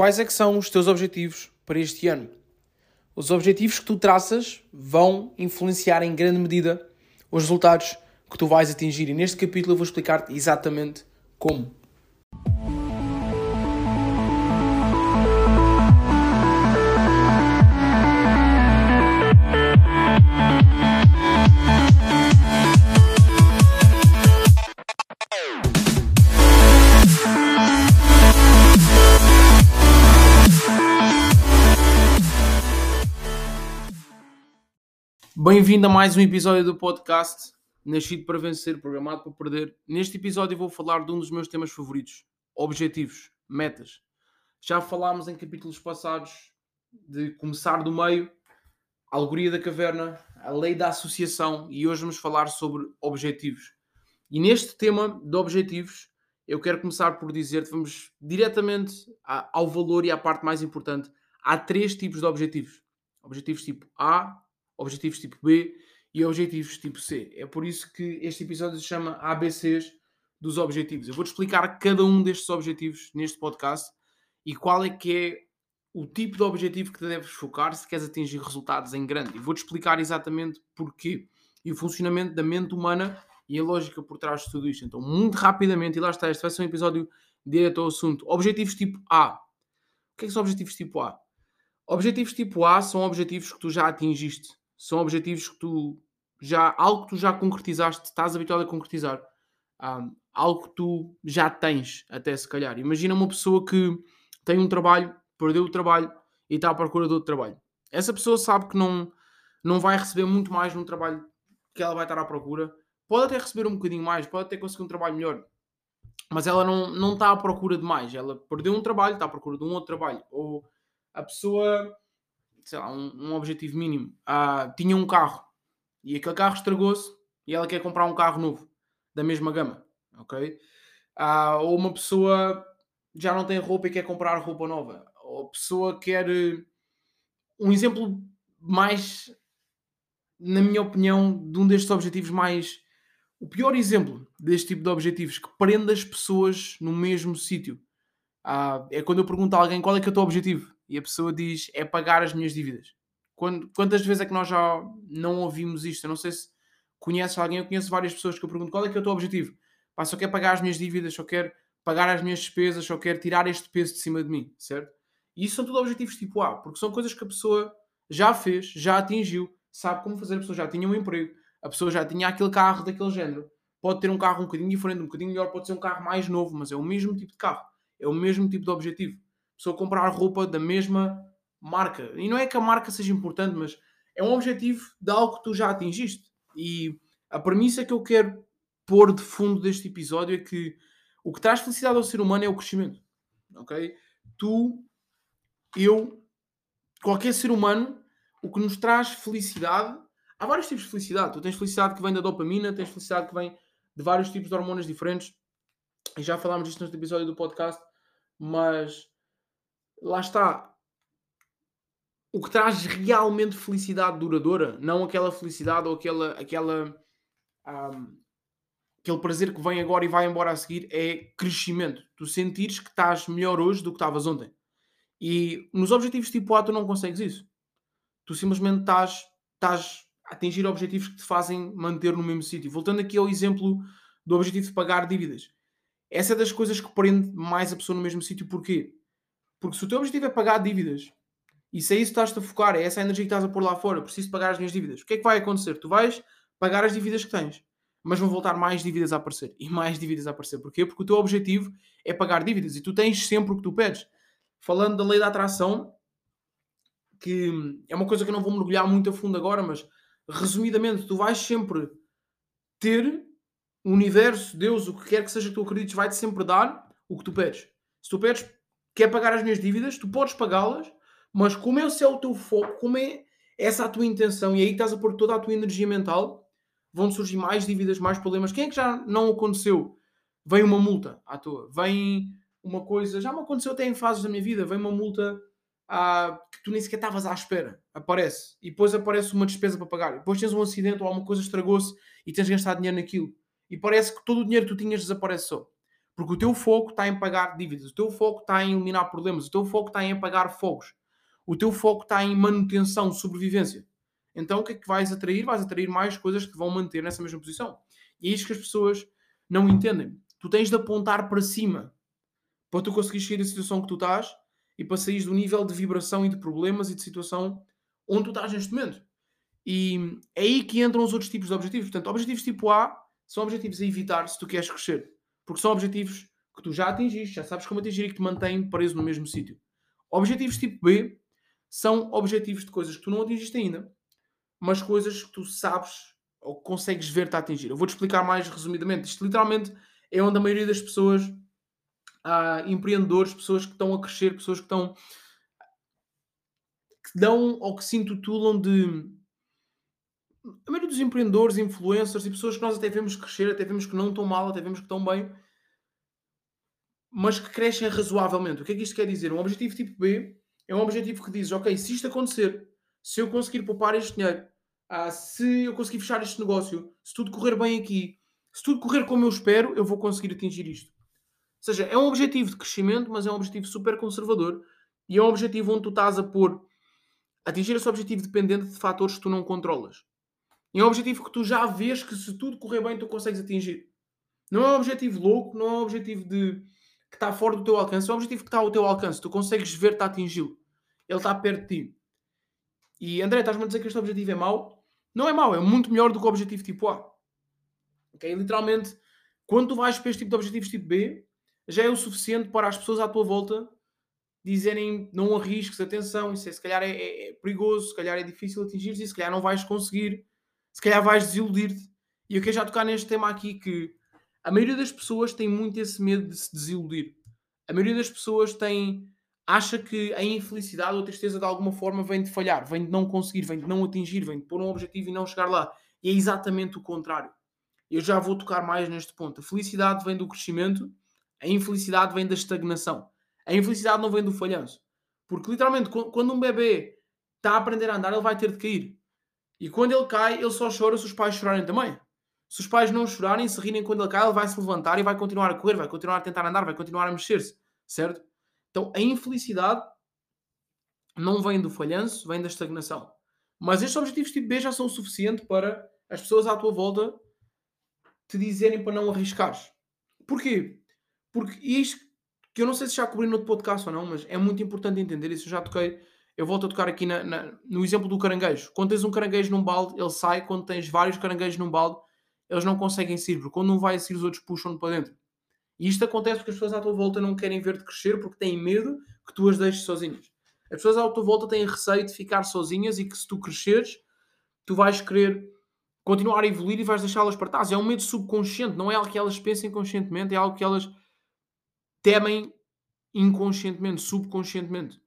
quais é que são os teus objetivos para este ano? Os objetivos que tu traças vão influenciar em grande medida os resultados que tu vais atingir. E neste capítulo eu vou explicar-te exatamente como. Bem-vindo a mais um episódio do podcast Nascido para Vencer, programado para perder. Neste episódio vou falar de um dos meus temas favoritos: objetivos, metas. Já falámos em capítulos passados de começar do meio, a alegoria da caverna, a lei da associação e hoje vamos falar sobre objetivos. E neste tema de objetivos, eu quero começar por dizer-te, vamos diretamente ao valor e à parte mais importante. Há três tipos de objetivos. Objetivos tipo A, objetivos tipo B e objetivos tipo C. É por isso que este episódio se chama ABCs dos objetivos. Eu vou-te explicar cada um destes objetivos neste podcast e qual é que é o tipo de objetivo que te deves focar se queres atingir resultados em grande. E vou-te explicar exatamente porquê e o funcionamento da mente humana e a lógica por trás de tudo isto. Então, muito rapidamente, e lá está, este vai ser um episódio direto ao assunto. Objetivos tipo A. O que é que são objetivos tipo A? Objetivos tipo A são objetivos que tu já atingiste são objetivos que tu já, algo que tu já concretizaste, estás habituado a concretizar, um, algo que tu já tens, até se calhar. Imagina uma pessoa que tem um trabalho, perdeu o trabalho e está à procura de outro trabalho. Essa pessoa sabe que não, não vai receber muito mais num trabalho que ela vai estar à procura. Pode até receber um bocadinho mais, pode até conseguir um trabalho melhor, mas ela não, não está à procura de mais. Ela perdeu um trabalho, está à procura de um outro trabalho. Ou a pessoa sei lá, um, um objetivo mínimo. Ah, tinha um carro e aquele carro estragou-se e ela quer comprar um carro novo da mesma gama, ok? Ah, ou uma pessoa já não tem roupa e quer comprar roupa nova, ou a pessoa quer um exemplo mais, na minha opinião, de um destes objetivos mais o pior exemplo deste tipo de objetivos que prende as pessoas no mesmo sítio ah, é quando eu pergunto a alguém qual é que é o teu objetivo e a pessoa diz é pagar as minhas dívidas. Quando, quantas vezes é que nós já não ouvimos isto? Eu não sei se conheces alguém, eu conheço várias pessoas que eu pergunto qual é que é o teu objetivo. Pá, só quero pagar as minhas dívidas, só quero pagar as minhas despesas, só quero tirar este peso de cima de mim, certo? E isso são tudo objetivos tipo A, porque são coisas que a pessoa já fez, já atingiu, sabe como fazer, a pessoa já tinha um emprego, a pessoa já tinha aquele carro daquele género. Pode ter um carro um bocadinho diferente, um bocadinho melhor, pode ser um carro mais novo, mas é o mesmo tipo de carro, é o mesmo tipo de objetivo pessoa comprar roupa da mesma marca. E não é que a marca seja importante, mas é um objetivo de algo que tu já atingiste. E a premissa que eu quero pôr de fundo deste episódio é que o que traz felicidade ao ser humano é o crescimento. Ok? Tu, eu, qualquer ser humano, o que nos traz felicidade. Há vários tipos de felicidade. Tu tens felicidade que vem da dopamina, tens felicidade que vem de vários tipos de hormonas diferentes. E já falámos disto neste episódio do podcast. Mas lá está. O que traz realmente felicidade duradoura, não aquela felicidade ou aquela, aquela um, aquele prazer que vem agora e vai embora a seguir, é crescimento. Tu sentires que estás melhor hoje do que estavas ontem. E nos objetivos tipo A tu não consegues isso. Tu simplesmente estás, estás a atingir objetivos que te fazem manter no mesmo sítio. Voltando aqui ao exemplo do objetivo de pagar dívidas. Essa é das coisas que prende mais a pessoa no mesmo sítio. Porquê? Porque se o teu objetivo é pagar dívidas, e se é isso que estás a focar, é essa energia que estás a pôr lá fora, preciso pagar as minhas dívidas, o que é que vai acontecer? Tu vais pagar as dívidas que tens, mas vão voltar mais dívidas a aparecer e mais dívidas a aparecer. Porquê? Porque o teu objetivo é pagar dívidas e tu tens sempre o que tu pedes. Falando da lei da atração, que é uma coisa que eu não vou mergulhar muito a fundo agora, mas resumidamente, tu vais sempre ter o universo, Deus, o que quer que seja que tu acredites, vai-te sempre dar o que tu pedes. Se tu pedes quer pagar as minhas dívidas, tu podes pagá-las, mas como esse é o teu foco, como é essa a tua intenção, e aí estás a pôr toda a tua energia mental, vão surgir mais dívidas, mais problemas. Quem é que já não aconteceu? Vem uma multa à toa, vem uma coisa, já me aconteceu até em fases da minha vida, vem uma multa ah, que tu nem sequer estavas à espera, aparece, e depois aparece uma despesa para pagar, depois tens um acidente ou alguma coisa estragou-se e tens de gastar dinheiro naquilo, e parece que todo o dinheiro que tu tinhas desaparece só. Porque o teu foco está em pagar dívidas, o teu foco está em eliminar problemas, o teu foco está em apagar fogos, o teu foco está em manutenção, sobrevivência. Então o que é que vais atrair? Vais atrair mais coisas que te vão manter nessa mesma posição. E é isto que as pessoas não entendem. Tu tens de apontar para cima para tu conseguires sair da situação que tu estás e para sair do nível de vibração e de problemas e de situação onde tu estás neste momento. E é aí que entram os outros tipos de objetivos. Portanto, objetivos tipo A são objetivos a evitar se tu queres crescer. Porque são objetivos que tu já atingiste, já sabes como atingir e que te mantêm preso no mesmo sítio. Objetivos tipo B são objetivos de coisas que tu não atingiste ainda, mas coisas que tu sabes ou consegues ver-te a atingir. Eu vou-te explicar mais resumidamente. Isto literalmente é onde a maioria das pessoas, há empreendedores, pessoas que estão a crescer, pessoas que estão que dão ou que se intitulam de a maioria dos empreendedores, influencers e pessoas que nós até vemos crescer, até vemos que não estão mal, até vemos que estão bem, mas que crescem razoavelmente. O que é que isto quer dizer? Um objetivo tipo B é um objetivo que diz: ok, se isto acontecer, se eu conseguir poupar este dinheiro, ah, se eu conseguir fechar este negócio, se tudo correr bem aqui, se tudo correr como eu espero, eu vou conseguir atingir isto. Ou seja, é um objetivo de crescimento, mas é um objetivo super conservador e é um objetivo onde tu estás a pôr atingir esse objetivo dependente de fatores que tu não controlas. E é um objetivo que tu já vês que se tudo correr bem tu consegues atingir. Não é um objetivo louco, não é um objetivo de que está fora do teu alcance, é um objetivo que está ao teu alcance. Tu consegues ver-te atingi-lo. Ele está perto de ti. E André, estás-me a dizer que este objetivo é mau? Não é mau, é muito melhor do que o objetivo tipo A. Ok? Literalmente, quando tu vais para este tipo de objetivos tipo B, já é o suficiente para as pessoas à tua volta dizerem não arrisques, atenção, isso é, se calhar é, é, é perigoso, se calhar é difícil atingir isso, se calhar não vais conseguir se calhar vais desiludir-te. E eu quero já tocar neste tema aqui que a maioria das pessoas tem muito esse medo de se desiludir. A maioria das pessoas tem acha que a infelicidade ou a tristeza de alguma forma vem de falhar, vem de não conseguir, vem de não atingir, vem de pôr um objetivo e não chegar lá. E é exatamente o contrário. Eu já vou tocar mais neste ponto. A felicidade vem do crescimento, a infelicidade vem da estagnação. A infelicidade não vem do falhanço. Porque literalmente, quando um bebê está a aprender a andar, ele vai ter de cair. E quando ele cai, ele só chora se os pais chorarem também. Se os pais não chorarem, se rirem quando ele cai, ele vai se levantar e vai continuar a correr, vai continuar a tentar andar, vai continuar a mexer-se, certo? Então a infelicidade não vem do falhanço, vem da estagnação. Mas estes objetivos tipo B já são o suficiente para as pessoas à tua volta te dizerem para não arriscares. Porquê? Porque isto que eu não sei se já cobri no podcast ou não, mas é muito importante entender isso. Eu já toquei eu volto a tocar aqui na, na, no exemplo do caranguejo. Quando tens um caranguejo num balde, ele sai. Quando tens vários caranguejos num balde, eles não conseguem sair, porque quando um vai sair, os outros puxam-no para dentro. E isto acontece porque as pessoas à tua volta não querem ver-te crescer porque têm medo que tu as deixes sozinhas. As pessoas à tua volta têm receio de ficar sozinhas e que se tu cresceres, tu vais querer continuar a evoluir e vais deixá-las para trás. É um medo subconsciente, não é algo que elas pensem conscientemente, é algo que elas temem inconscientemente, subconscientemente.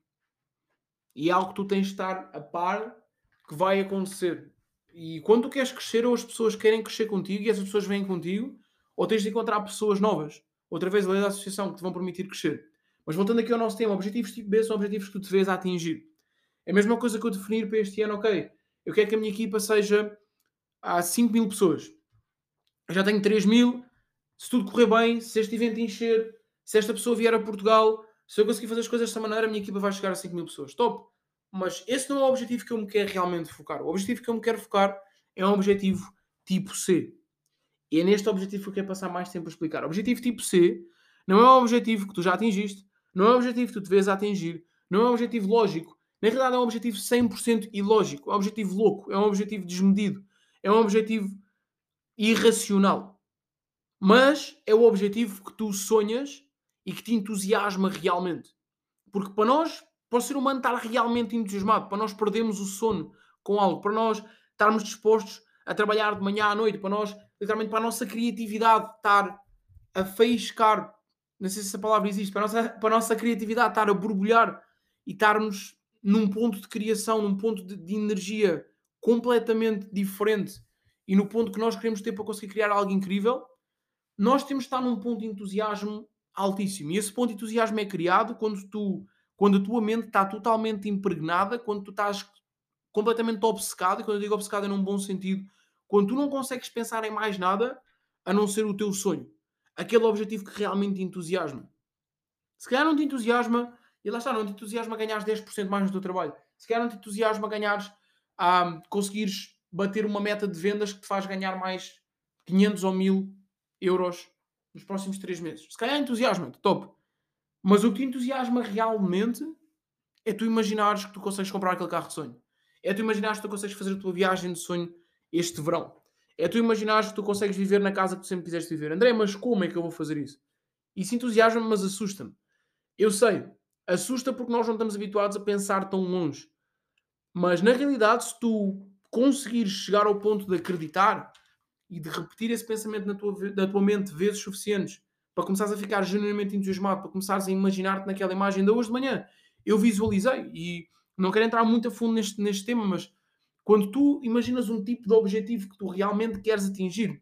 E é algo que tu tens de estar a par que vai acontecer. E quando tu queres crescer, ou as pessoas querem crescer contigo e essas pessoas vêm contigo, ou tens de encontrar pessoas novas. Outra vez, a lei da associação que te vão permitir crescer. Mas voltando aqui ao nosso tema, objetivos tipo B são objetivos que tu te vês a atingir. É a mesma coisa que eu definir para este ano, ok, eu quero que a minha equipa seja a 5 mil pessoas. Eu já tenho 3 mil, se tudo correr bem, se este evento encher, se esta pessoa vier a Portugal, se eu conseguir fazer as coisas desta maneira, a minha equipa vai chegar a 5 mil pessoas. Top! Mas esse não é o objetivo que eu me quero realmente focar. O objetivo que eu me quero focar é um objetivo tipo C. E é neste objetivo que eu quero passar mais tempo a explicar. O objetivo tipo C não é um objetivo que tu já atingiste, não é um objetivo que tu te vês a atingir, não é um objetivo lógico. Na realidade, é um objetivo 100% ilógico. É um objetivo louco, é um objetivo desmedido, é um objetivo irracional. Mas é o objetivo que tu sonhas e que te entusiasma realmente. Porque para nós, para o ser humano estar realmente entusiasmado, para nós perdermos o sono com algo, para nós estarmos dispostos a trabalhar de manhã à noite, para nós, literalmente, para a nossa criatividade estar a faiscar, não sei se essa palavra existe, para a nossa, para a nossa criatividade estar a borbulhar e estarmos num ponto de criação, num ponto de, de energia completamente diferente e no ponto que nós queremos ter para conseguir criar algo incrível, nós temos de estar num ponto de entusiasmo altíssimo. E esse ponto de entusiasmo é criado quando tu, quando a tua mente está totalmente impregnada, quando tu estás completamente obcecado, e quando eu digo obcecado é num bom sentido, quando tu não consegues pensar em mais nada a não ser o teu sonho, aquele objetivo que realmente te entusiasma. Se calhar não te entusiasma, e lá está, não te entusiasma ganhares 10% mais no teu trabalho. Se calhar não te entusiasma ganhares, ah, conseguires bater uma meta de vendas que te faz ganhar mais 500 ou 1000 euros nos próximos 3 meses. Se calhar entusiasma-te, top. Mas o que te entusiasma realmente é tu imaginares que tu consegues comprar aquele carro de sonho. É tu imaginares que tu consegues fazer a tua viagem de sonho este verão. É tu imaginares que tu consegues viver na casa que tu sempre quiseste viver. André, mas como é que eu vou fazer isso? Isso entusiasma-me, mas assusta-me. Eu sei, assusta porque nós não estamos habituados a pensar tão longe. Mas na realidade, se tu conseguires chegar ao ponto de acreditar e de repetir esse pensamento na tua, na tua mente vezes suficientes para começares a ficar genuinamente entusiasmado, para começares a imaginar-te naquela imagem de hoje de manhã, eu visualizei e não quero entrar muito a fundo neste, neste tema, mas quando tu imaginas um tipo de objetivo que tu realmente queres atingir,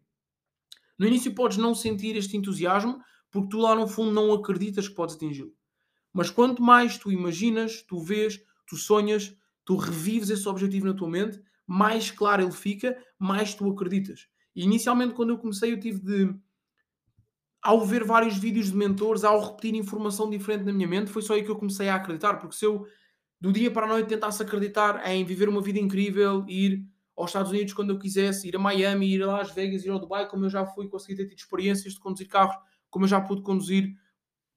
no início podes não sentir este entusiasmo porque tu lá no fundo não acreditas que podes atingi-lo. Mas quanto mais tu imaginas, tu vês, tu sonhas, tu revives esse objetivo na tua mente, mais claro ele fica, mais tu acreditas. E inicialmente, quando eu comecei, eu tive de. Ao ver vários vídeos de mentores, ao repetir informação diferente na minha mente, foi só aí que eu comecei a acreditar. Porque se eu, do dia para a noite, tentasse acreditar em viver uma vida incrível, ir aos Estados Unidos quando eu quisesse, ir a Miami, ir a Las Vegas, ir ao Dubai, como eu já fui, consegui ter tido experiências de conduzir carros, como eu já pude conduzir,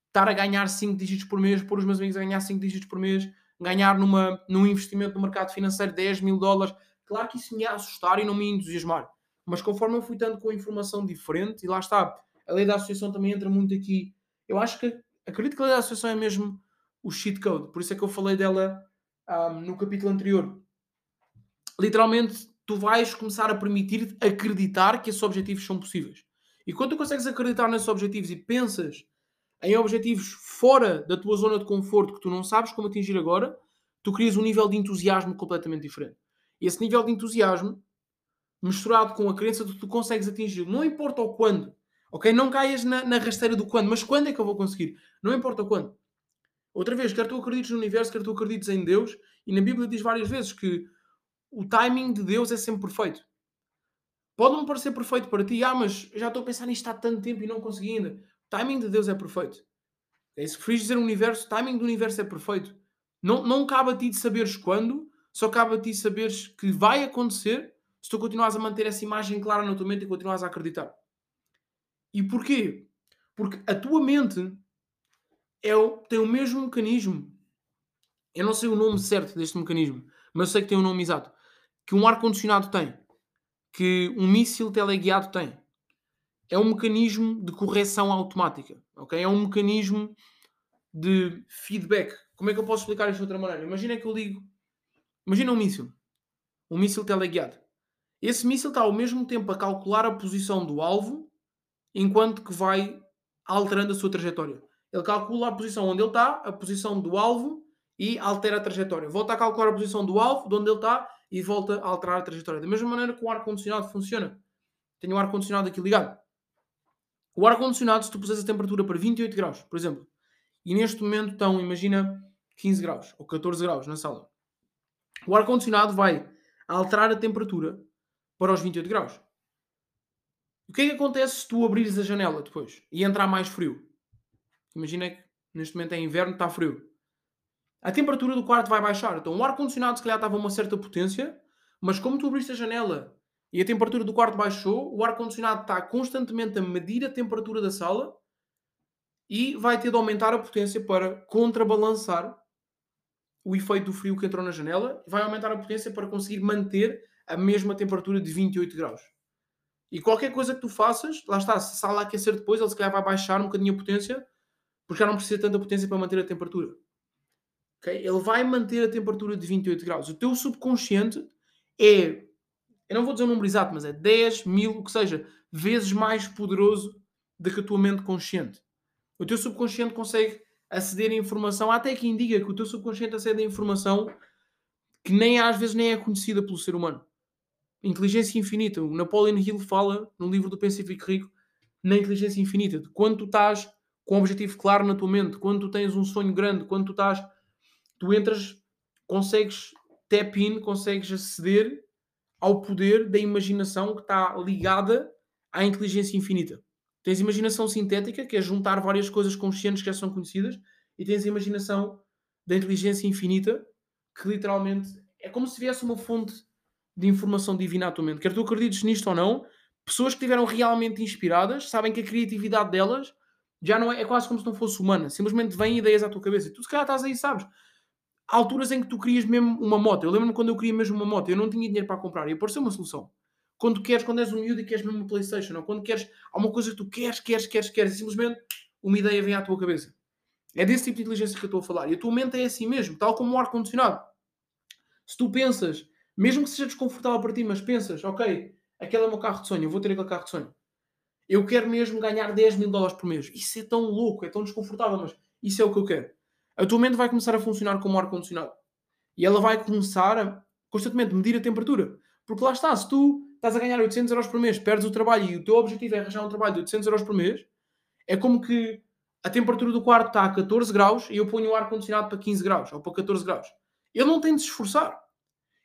estar a ganhar 5 dígitos por mês, pôr os meus amigos a ganhar 5 dígitos por mês, ganhar numa, num investimento no mercado financeiro 10 mil dólares. Claro que isso me ia assustar e não me ia entusiasmar. Mas conforme eu fui tanto com informação diferente, e lá está, a lei da associação também entra muito aqui. Eu acho que, acredito que a lei da associação é mesmo o cheat code, por isso é que eu falei dela um, no capítulo anterior. Literalmente, tu vais começar a permitir acreditar que esses objetivos são possíveis. E quando tu consegues acreditar nesses objetivos e pensas em objetivos fora da tua zona de conforto que tu não sabes como atingir agora, tu crias um nível de entusiasmo completamente diferente. E esse nível de entusiasmo, misturado com a crença de que tu consegues atingir, não importa o quando, ok? Não caias na, na rasteira do quando, mas quando é que eu vou conseguir? Não importa o quando. Outra vez, quer tu acredites no universo, quer tu acredites em Deus, e na Bíblia diz várias vezes que o timing de Deus é sempre perfeito. Pode não parecer perfeito para ti, ah, mas já estou a pensar nisto há tanto tempo e não consegui ainda. O timing de Deus é perfeito. É se preferes dizer o universo, o timing do universo é perfeito. Não, não cabe a ti de saberes quando, só cabe a ti saberes que vai acontecer se tu continuares a manter essa imagem clara na tua mente e continuares a acreditar. E porquê? Porque a tua mente é o, tem o mesmo mecanismo. Eu não sei o nome certo deste mecanismo, mas eu sei que tem um nome exato. Que um ar-condicionado tem. Que um míssil teleguiado tem. É um mecanismo de correção automática. Okay? É um mecanismo de feedback. Como é que eu posso explicar isto de outra maneira? Imagina que eu ligo. Imagina um míssil. Um míssil teleguiado. Esse míssil está ao mesmo tempo a calcular a posição do alvo enquanto que vai alterando a sua trajetória. Ele calcula a posição onde ele está, a posição do alvo e altera a trajetória. Volta a calcular a posição do alvo, de onde ele está, e volta a alterar a trajetória. Da mesma maneira que o ar-condicionado funciona. Tenho o ar-condicionado aqui ligado. O ar-condicionado, se tu puseres a temperatura para 28 graus, por exemplo, e neste momento estão, imagina, 15 graus ou 14 graus na sala, o ar-condicionado vai alterar a temperatura para os 28 graus. O que é que acontece se tu abrires a janela depois e entrar mais frio? Imagina que neste momento é inverno, está frio. A temperatura do quarto vai baixar. Então o ar-condicionado se calhar estava a uma certa potência, mas como tu abriste a janela e a temperatura do quarto baixou, o ar-condicionado está constantemente a medir a temperatura da sala e vai ter de aumentar a potência para contrabalançar o efeito do frio que entrou na janela, vai aumentar a potência para conseguir manter a mesma temperatura de 28 graus. E qualquer coisa que tu faças, lá está, se a sala aquecer depois, ele se calhar vai baixar um bocadinho a potência, porque já não precisa tanta potência para manter a temperatura. Okay? Ele vai manter a temperatura de 28 graus. O teu subconsciente é, eu não vou dizer o número exato, mas é 10 mil, o que seja, vezes mais poderoso do que a tua mente consciente. O teu subconsciente consegue aceder a informação, há até quem diga que o teu subconsciente acede a informação que nem às vezes nem é conhecida pelo ser humano. Inteligência infinita. O Napoleon Hill fala no livro do Pensifico Rico na inteligência infinita, de quando tu estás com um objetivo claro na tua mente, quando tu tens um sonho grande, quando tu estás, tu entras, consegues tap in, consegues aceder ao poder da imaginação que está ligada à inteligência infinita. Tens imaginação sintética, que é juntar várias coisas conscientes que já são conhecidas, e tens a imaginação da inteligência infinita, que literalmente é como se tivesse uma fonte de informação divina à tua mente. Quer tu acredites nisto ou não, pessoas que estiveram realmente inspiradas sabem que a criatividade delas já não é, é quase como se não fosse humana. Simplesmente vêm ideias à tua cabeça. E tu se calhar estás aí, sabes? Há alturas em que tu querias mesmo uma moto. Eu lembro-me quando eu queria mesmo uma moto, eu não tinha dinheiro para comprar. E apareceu uma solução. Quando queres, quando és um miúdo e queres mesmo uma Playstation, ou quando queres alguma coisa que tu queres, queres, queres, queres, e simplesmente uma ideia vem à tua cabeça. É desse tipo de inteligência que eu estou a falar. E a tua mente é assim mesmo, tal como o ar-condicionado. Se tu pensas, mesmo que seja desconfortável para ti, mas pensas, ok, aquele é o meu carro de sonho, eu vou ter aquele carro de sonho. Eu quero mesmo ganhar 10 mil dólares por mês. Isso é tão louco, é tão desconfortável, mas isso é o que eu quero. A tua mente vai começar a funcionar como ar-condicionado. E ela vai começar a constantemente medir a temperatura. Porque lá está, se tu estás a ganhar 800 euros por mês, perdes o trabalho e o teu objetivo é arranjar um trabalho de 800 euros por mês, é como que a temperatura do quarto está a 14 graus e eu ponho o ar-condicionado para 15 graus ou para 14 graus. Eu não tenho de se esforçar.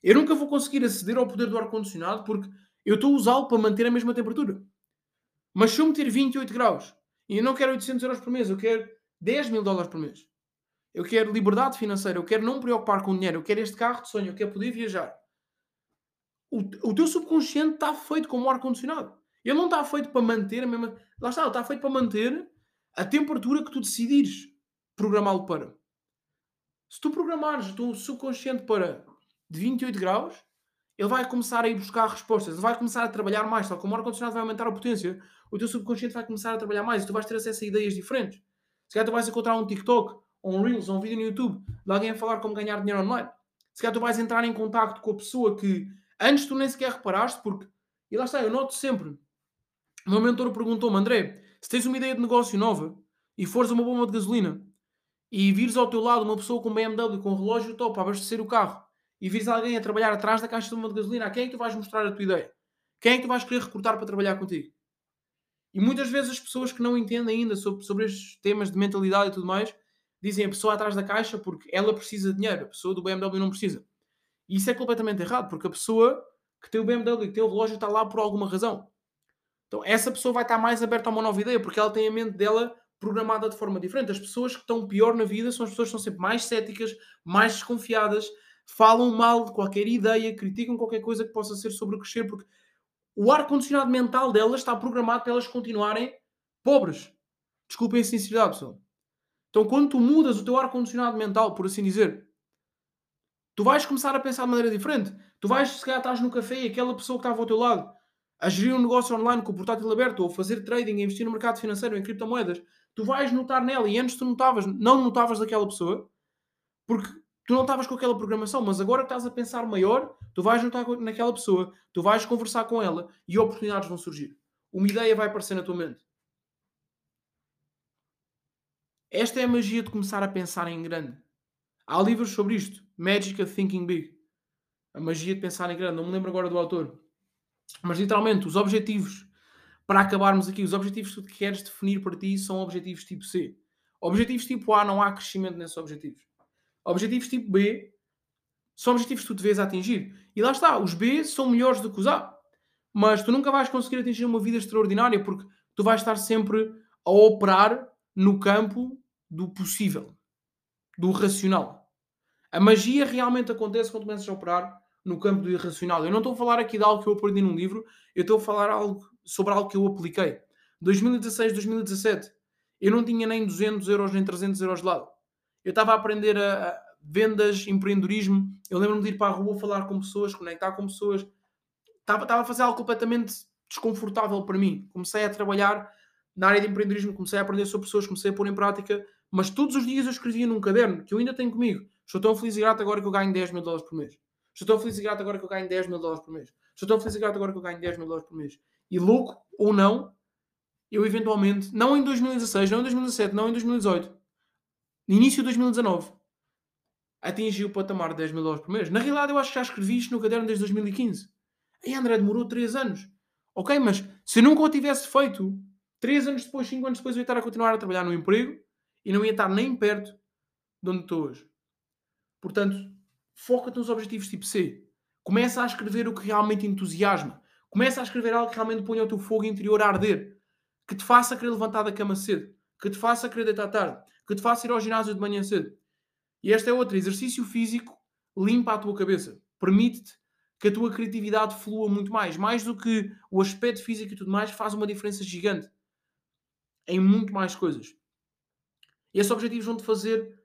Eu nunca vou conseguir aceder ao poder do ar-condicionado porque eu estou a usá-lo para manter a mesma temperatura. Mas se eu meter 28 graus e eu não quero 800 euros por mês, eu quero 10 mil dólares por mês. Eu quero liberdade financeira, eu quero não me preocupar com dinheiro, eu quero este carro de sonho, eu quero poder viajar. O, o teu subconsciente está feito como ar-condicionado. Ele não está feito para manter a mesma. Lá está, ele está feito para manter a temperatura que tu decidires programá-lo para. Se tu programares o teu subconsciente para de 28 graus, ele vai começar a ir buscar respostas, ele vai começar a trabalhar mais, tal como o ar-condicionado vai aumentar a potência, o teu subconsciente vai começar a trabalhar mais e tu vais ter acesso a ideias diferentes. Se calhar tu vais encontrar um TikTok, ou um Reels, ou um vídeo no YouTube de alguém a falar como ganhar dinheiro online. Se calhar tu vais entrar em contato com a pessoa que antes tu nem sequer reparaste, porque, e lá está, eu noto sempre. O meu mentor perguntou-me, André, se tens uma ideia de negócio nova e fores uma bomba de gasolina e vires ao teu lado uma pessoa com BMW, com um relógio top a abastecer o carro e vires alguém a trabalhar atrás da caixa de uma de gasolina, a quem é que tu vais mostrar a tua ideia? Quem é que tu vais querer recrutar para trabalhar contigo? E muitas vezes as pessoas que não entendem ainda sobre, sobre estes temas de mentalidade e tudo mais, dizem a pessoa atrás da caixa porque ela precisa de dinheiro, a pessoa do BMW não precisa. E isso é completamente errado, porque a pessoa que tem o BMW, que tem o relógio, está lá por alguma razão. Então essa pessoa vai estar mais aberta a uma nova ideia, porque ela tem a mente dela programada de forma diferente. As pessoas que estão pior na vida são as pessoas que são sempre mais céticas, mais desconfiadas, falam mal de qualquer ideia, criticam qualquer coisa que possa ser sobre crescer, porque o ar-condicionado mental delas está programado para elas continuarem pobres. Desculpem a sinceridade, pessoal. Então, quando tu mudas o teu ar-condicionado mental, por assim dizer, tu vais começar a pensar de maneira diferente. Tu vais, se calhar, estás no café e aquela pessoa que estava ao teu lado a gerir um negócio online com o portátil aberto, ou fazer trading, a investir no mercado financeiro, em criptomoedas, tu vais notar nela e antes tu notavas, não notavas daquela pessoa, porque tu não estavas com aquela programação, mas agora que estás a pensar maior, tu vais notar naquela pessoa, tu vais conversar com ela e oportunidades vão surgir. Uma ideia vai aparecer na tua mente. Esta é a magia de começar a pensar em grande. Há livros sobre isto. Magic of Thinking Big. A magia de pensar em grande. Não me lembro agora do autor. Mas literalmente, os objetivos, para acabarmos aqui, os objetivos que tu queres definir para ti são objetivos tipo C. Objetivos tipo A, não há crescimento nesses objetivos. Objetivos tipo B são objetivos que tu deves atingir. E lá está, os B são melhores do que os A. Mas tu nunca vais conseguir atingir uma vida extraordinária porque tu vais estar sempre a operar no campo do possível, do racional. A magia realmente acontece quando começas a operar no campo do irracional. Eu não estou a falar aqui de algo que eu aprendi num livro, eu estou a falar algo, sobre algo que eu apliquei. 2016, 2017, eu não tinha nem 200 euros nem 300 euros de lado. Eu estava a aprender a, a vendas, empreendedorismo. Eu lembro-me de ir para a rua falar com pessoas, conectar com pessoas. Estava, estava a fazer algo completamente desconfortável para mim. Comecei a trabalhar na área de empreendedorismo, comecei a aprender sobre pessoas, comecei a pôr em prática mas todos os dias eu escrevia num caderno que eu ainda tenho comigo. Estou tão feliz e grato agora que eu ganho 10 mil dólares por mês. Estou tão feliz e grato agora que eu ganho 10 mil dólares por mês. Estou tão feliz e grato agora que eu ganho 10 mil dólares por mês. E louco ou não, eu eventualmente, não em 2016, não em 2017, não em 2018, no início de 2019, atingi o patamar de 10 mil dólares por mês. Na realidade, eu acho que já escrevi isto no caderno desde 2015. Aí André demorou 3 anos. Ok, mas se nunca o tivesse feito, 3 anos depois, 5 anos depois, eu ia estar a continuar a trabalhar no emprego e não ia estar nem perto de onde estou hoje. Portanto, foca-te nos objetivos tipo C. Começa a escrever o que realmente entusiasma. Começa a escrever algo que realmente ponha o teu fogo interior a arder. que te faça querer levantar da cama cedo, que te faça querer deitar tarde, que te faça ir ao ginásio de manhã cedo. E este é outro exercício físico limpa a tua cabeça, permite-te que a tua criatividade flua muito mais, mais do que o aspecto físico e tudo mais, faz uma diferença gigante em muito mais coisas. E esses objetivos vão-te fazer.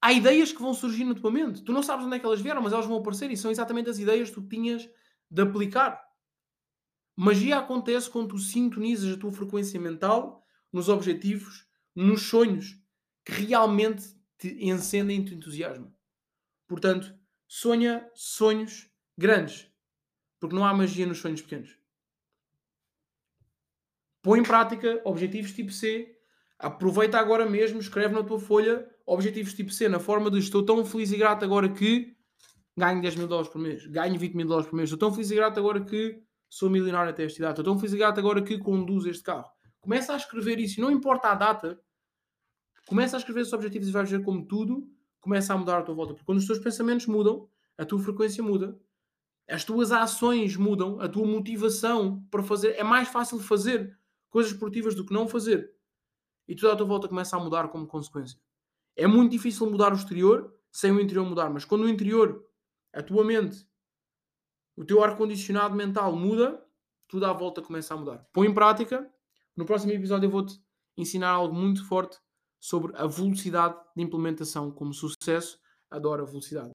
Há ideias que vão surgir na tua mente. Tu não sabes onde é que elas vieram, mas elas vão aparecer e são exatamente as ideias que tu tinhas de aplicar. Magia acontece quando tu sintonizas a tua frequência mental nos objetivos, nos sonhos que realmente te encendem e te entusiasmam. Portanto, sonha sonhos grandes, porque não há magia nos sonhos pequenos. Põe em prática objetivos tipo C. Aproveita agora mesmo, escreve na tua folha objetivos tipo C, na forma de estou tão feliz e grato agora que ganho 10 mil dólares por mês, ganho 20 mil dólares por mês, estou tão feliz e grato agora que sou milionário até esta idade, estou tão feliz e grato agora que conduzo este carro. Começa a escrever isso, não importa a data, começa a escrever esses objetivos e vais ver como tudo começa a mudar à tua volta. Porque quando os teus pensamentos mudam, a tua frequência muda, as tuas ações mudam, a tua motivação para fazer. É mais fácil fazer coisas esportivas do que não fazer. E tudo à tua volta começa a mudar como consequência. É muito difícil mudar o exterior sem o interior mudar, mas quando o interior, a tua mente, o teu ar-condicionado mental muda, tudo à volta começa a mudar. Põe em prática. No próximo episódio eu vou-te ensinar algo muito forte sobre a velocidade de implementação como sucesso. Adoro a velocidade.